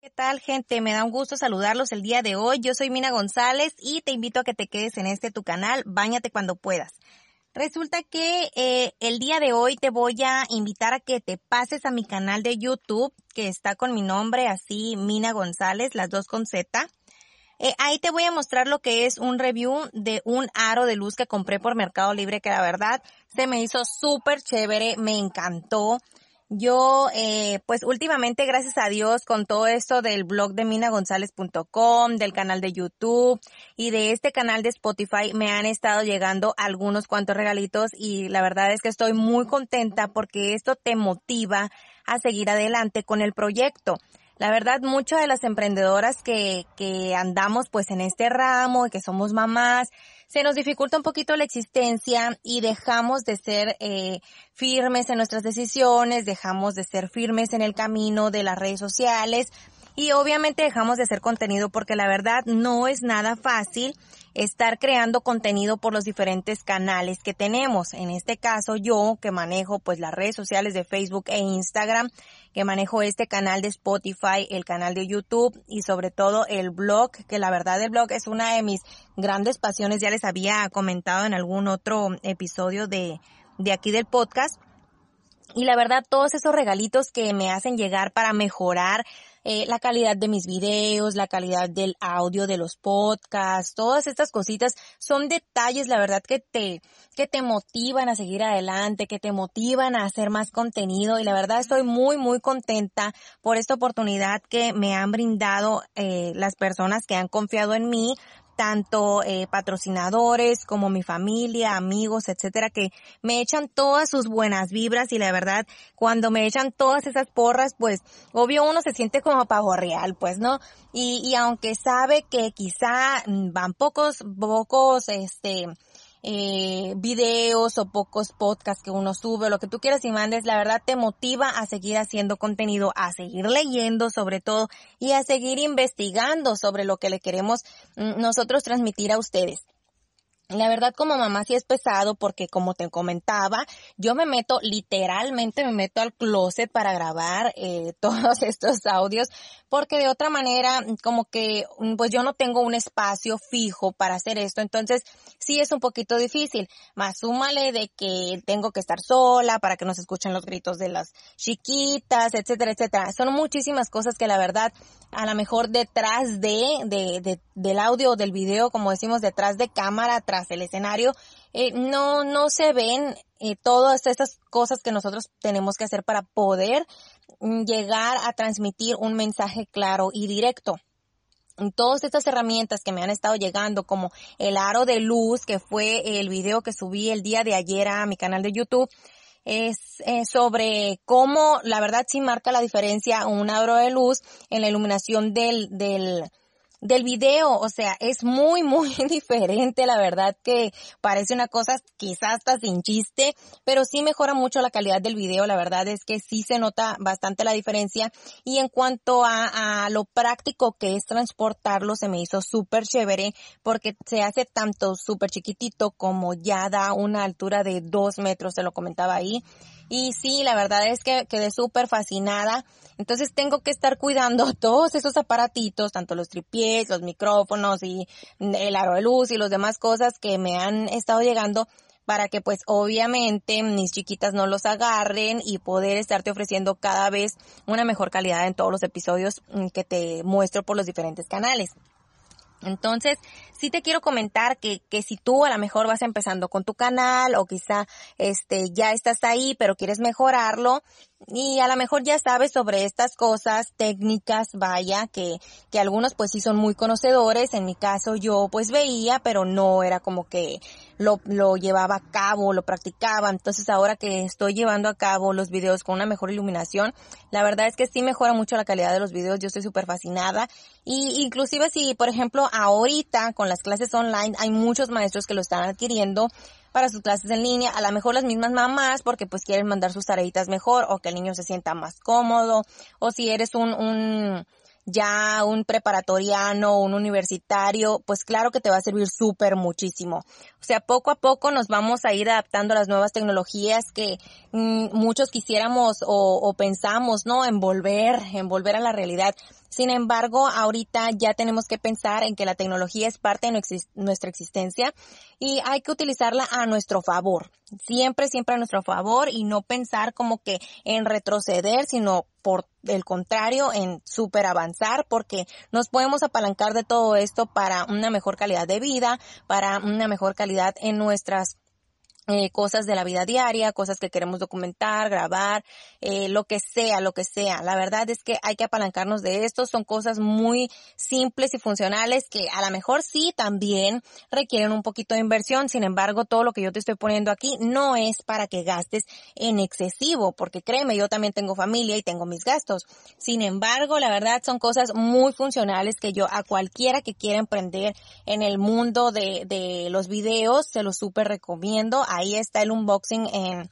¿Qué tal gente? Me da un gusto saludarlos el día de hoy. Yo soy Mina González y te invito a que te quedes en este tu canal, Báñate cuando puedas. Resulta que eh, el día de hoy te voy a invitar a que te pases a mi canal de YouTube, que está con mi nombre así, Mina González, las dos con Z. Eh, ahí te voy a mostrar lo que es un review de un aro de luz que compré por Mercado Libre, que la verdad se me hizo súper chévere, me encantó. Yo, eh, pues últimamente, gracias a Dios, con todo esto del blog de minagonzalez.com, del canal de YouTube y de este canal de Spotify, me han estado llegando algunos cuantos regalitos y la verdad es que estoy muy contenta porque esto te motiva a seguir adelante con el proyecto. La verdad, muchas de las emprendedoras que, que andamos pues en este ramo y que somos mamás, se nos dificulta un poquito la existencia y dejamos de ser eh, firmes en nuestras decisiones, dejamos de ser firmes en el camino de las redes sociales y obviamente dejamos de hacer contenido porque la verdad no es nada fácil estar creando contenido por los diferentes canales que tenemos. En este caso yo que manejo pues las redes sociales de Facebook e Instagram, que manejo este canal de Spotify, el canal de YouTube y sobre todo el blog, que la verdad el blog es una de mis grandes pasiones, ya les había comentado en algún otro episodio de, de aquí del podcast. Y la verdad, todos esos regalitos que me hacen llegar para mejorar eh, la calidad de mis videos, la calidad del audio de los podcasts, todas estas cositas son detalles, la verdad, que te, que te motivan a seguir adelante, que te motivan a hacer más contenido. Y la verdad estoy muy, muy contenta por esta oportunidad que me han brindado eh, las personas que han confiado en mí tanto eh, patrocinadores como mi familia, amigos, etcétera, que me echan todas sus buenas vibras y la verdad, cuando me echan todas esas porras, pues obvio uno se siente como pavo real, pues, ¿no? Y, y aunque sabe que quizá van pocos, pocos, este, eh, videos o pocos podcasts que uno sube, lo que tú quieras y mandes, la verdad te motiva a seguir haciendo contenido, a seguir leyendo sobre todo y a seguir investigando sobre lo que le queremos mm, nosotros transmitir a ustedes. La verdad como mamá sí es pesado porque como te comentaba, yo me meto literalmente, me meto al closet para grabar eh, todos estos audios porque de otra manera como que mm, pues yo no tengo un espacio fijo para hacer esto, entonces sí es un poquito difícil, más súmale de que tengo que estar sola para que no se escuchen los gritos de las chiquitas, etcétera, etcétera. Son muchísimas cosas que la verdad a lo mejor detrás de, de, de del audio o del video, como decimos, detrás de cámara, el escenario, eh, no, no se ven eh, todas estas cosas que nosotros tenemos que hacer para poder mm, llegar a transmitir un mensaje claro y directo. Todas estas herramientas que me han estado llegando, como el aro de luz, que fue el video que subí el día de ayer a mi canal de YouTube, es sobre cómo la verdad sí marca la diferencia un aro de luz en la iluminación del, del, del video, o sea, es muy, muy diferente, la verdad que parece una cosa quizás hasta sin chiste, pero sí mejora mucho la calidad del video, la verdad es que sí se nota bastante la diferencia. Y en cuanto a, a lo práctico que es transportarlo, se me hizo súper chévere porque se hace tanto súper chiquitito como ya da una altura de dos metros, se lo comentaba ahí y sí, la verdad es que quedé súper fascinada. Entonces tengo que estar cuidando todos esos aparatitos, tanto los tripiés, los micrófonos y el aro de luz y los demás cosas que me han estado llegando para que pues obviamente mis chiquitas no los agarren y poder estarte ofreciendo cada vez una mejor calidad en todos los episodios mm, que te muestro por los diferentes canales. Entonces, sí te quiero comentar que, que si tú a lo mejor vas empezando con tu canal o quizá este ya estás ahí pero quieres mejorarlo y a lo mejor ya sabes sobre estas cosas técnicas, vaya, que, que algunos pues sí son muy conocedores, en mi caso yo pues veía pero no era como que lo, lo llevaba a cabo, lo practicaba. Entonces ahora que estoy llevando a cabo los videos con una mejor iluminación, la verdad es que sí mejora mucho la calidad de los videos. Yo estoy súper fascinada. Y inclusive si, por ejemplo, ahorita con las clases online hay muchos maestros que lo están adquiriendo para sus clases en línea, a lo mejor las mismas mamás porque pues quieren mandar sus tareitas mejor o que el niño se sienta más cómodo o si eres un, un ya un preparatoriano, un universitario, pues claro que te va a servir súper muchísimo. O sea, poco a poco nos vamos a ir adaptando a las nuevas tecnologías que mm, muchos quisiéramos o, o, pensamos, ¿no? Envolver, envolver a la realidad. Sin embargo, ahorita ya tenemos que pensar en que la tecnología es parte de nuestra existencia y hay que utilizarla a nuestro favor. Siempre, siempre a nuestro favor y no pensar como que en retroceder, sino por el contrario, en super avanzar porque nos podemos apalancar de todo esto para una mejor calidad de vida, para una mejor calidad en nuestras eh, cosas de la vida diaria, cosas que queremos documentar, grabar, eh, lo que sea, lo que sea. La verdad es que hay que apalancarnos de esto. Son cosas muy simples y funcionales que a lo mejor sí también requieren un poquito de inversión. Sin embargo, todo lo que yo te estoy poniendo aquí no es para que gastes en excesivo, porque créeme, yo también tengo familia y tengo mis gastos. Sin embargo, la verdad son cosas muy funcionales que yo a cualquiera que quiera emprender en el mundo de, de los videos se los súper recomiendo ahí está el unboxing en,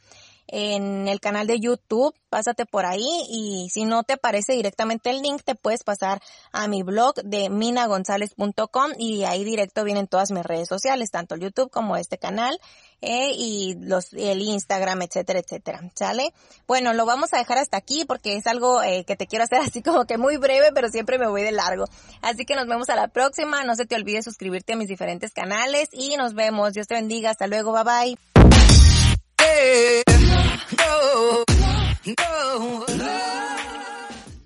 en el canal de YouTube, pásate por ahí y si no te aparece directamente el link, te puedes pasar a mi blog de minagonzalez.com y ahí directo vienen todas mis redes sociales, tanto el YouTube como este canal eh, y los el Instagram, etcétera, etcétera, ¿sale? Bueno, lo vamos a dejar hasta aquí porque es algo eh, que te quiero hacer así como que muy breve, pero siempre me voy de largo. Así que nos vemos a la próxima, no se te olvide suscribirte a mis diferentes canales y nos vemos. Dios te bendiga, hasta luego, bye bye. go, go, No.